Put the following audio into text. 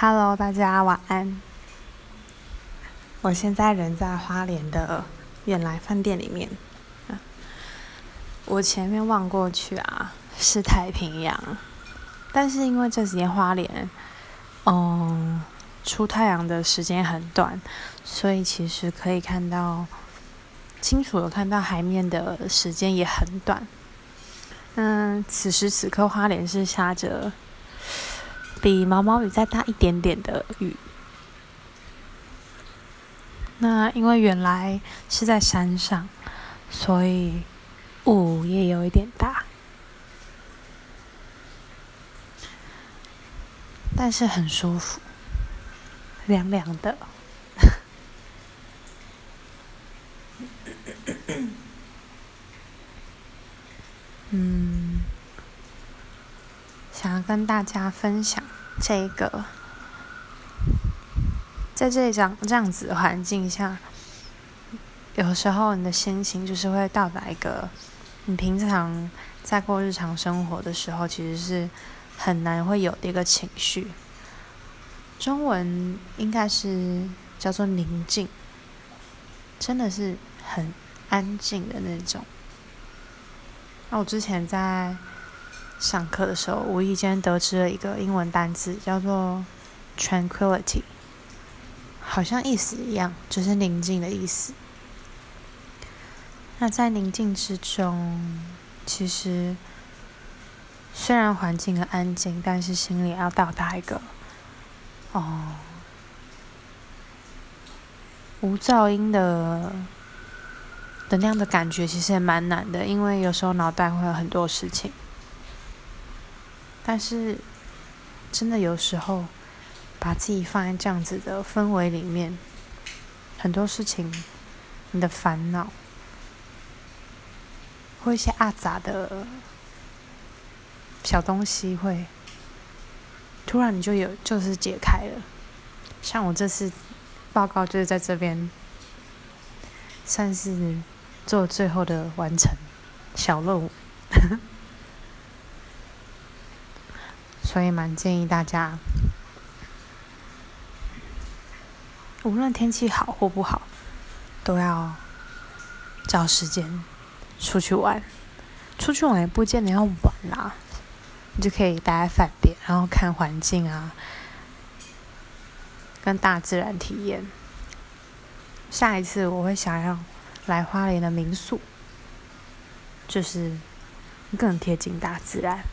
Hello，大家晚安。我现在人在花莲的远来饭店里面。我前面望过去啊，是太平洋，但是因为这几天花莲，嗯，出太阳的时间很短，所以其实可以看到清楚的看到海面的时间也很短。嗯，此时此刻花莲是下着。比毛毛雨再大一点点的雨。那因为原来是在山上，所以雾也有一点大，但是很舒服，凉凉的。嗯。想跟大家分享这个，在这样这样子环境下，有时候你的心情就是会到达一个，你平常在过日常生活的时候，其实是很难会有的一个情绪。中文应该是叫做宁静，真的是很安静的那种。那我之前在。上课的时候，无意间得知了一个英文单词，叫做 “tranquility”，好像意思一样，就是宁静的意思。那在宁静之中，其实虽然环境很安静，但是心里要到达一个哦无噪音的的那样的感觉，其实也蛮难的，因为有时候脑袋会有很多事情。但是，真的有时候，把自己放在这样子的氛围里面，很多事情，你的烦恼，或一些阿杂的小东西，会突然你就有就是解开了。像我这次报告就是在这边，算是做最后的完成小任务。所以蛮建议大家，无论天气好或不好，都要找时间出去玩。出去玩也不见得要玩啦，你就可以待在饭店，然后看环境啊，跟大自然体验。下一次我会想要来花莲的民宿，就是更贴近大自然。